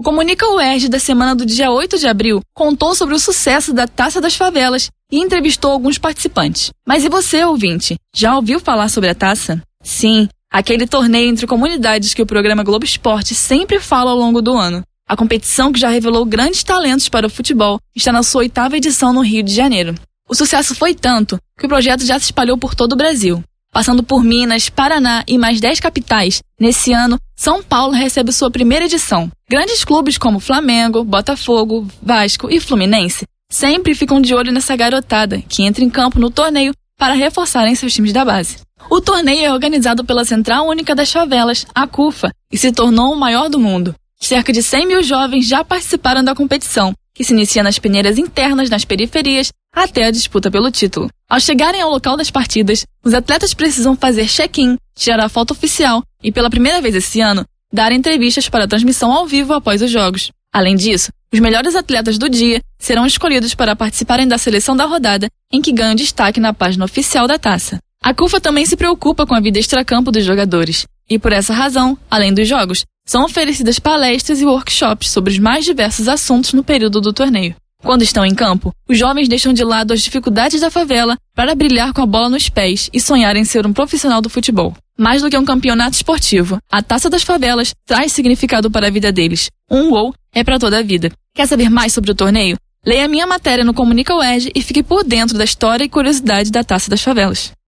O Comunica UERJ da semana do dia 8 de abril contou sobre o sucesso da Taça das Favelas e entrevistou alguns participantes. Mas e você, ouvinte? Já ouviu falar sobre a taça? Sim, aquele torneio entre comunidades que o programa Globo Esporte sempre fala ao longo do ano. A competição que já revelou grandes talentos para o futebol está na sua oitava edição no Rio de Janeiro. O sucesso foi tanto que o projeto já se espalhou por todo o Brasil. Passando por Minas, Paraná e mais 10 capitais, nesse ano, São Paulo recebe sua primeira edição. Grandes clubes como Flamengo, Botafogo, Vasco e Fluminense sempre ficam de olho nessa garotada que entra em campo no torneio para reforçarem seus times da base. O torneio é organizado pela Central Única das Favelas, a CUFA, e se tornou o maior do mundo. Cerca de 100 mil jovens já participaram da competição, que se inicia nas peneiras internas nas periferias até a disputa pelo título. Ao chegarem ao local das partidas, os atletas precisam fazer check-in, tirar a foto oficial e, pela primeira vez esse ano, dar entrevistas para transmissão ao vivo após os jogos. Além disso, os melhores atletas do dia serão escolhidos para participarem da seleção da rodada, em que ganham destaque na página oficial da taça. A CUFA também se preocupa com a vida extracampo dos jogadores, e por essa razão, além dos jogos, são oferecidas palestras e workshops sobre os mais diversos assuntos no período do torneio. Quando estão em campo, os jovens deixam de lado as dificuldades da favela para brilhar com a bola nos pés e sonhar em ser um profissional do futebol. Mais do que um campeonato esportivo, a Taça das Favelas traz significado para a vida deles. Um gol é para toda a vida. Quer saber mais sobre o torneio? Leia minha matéria no Comunica UERJ e fique por dentro da história e curiosidade da Taça das Favelas.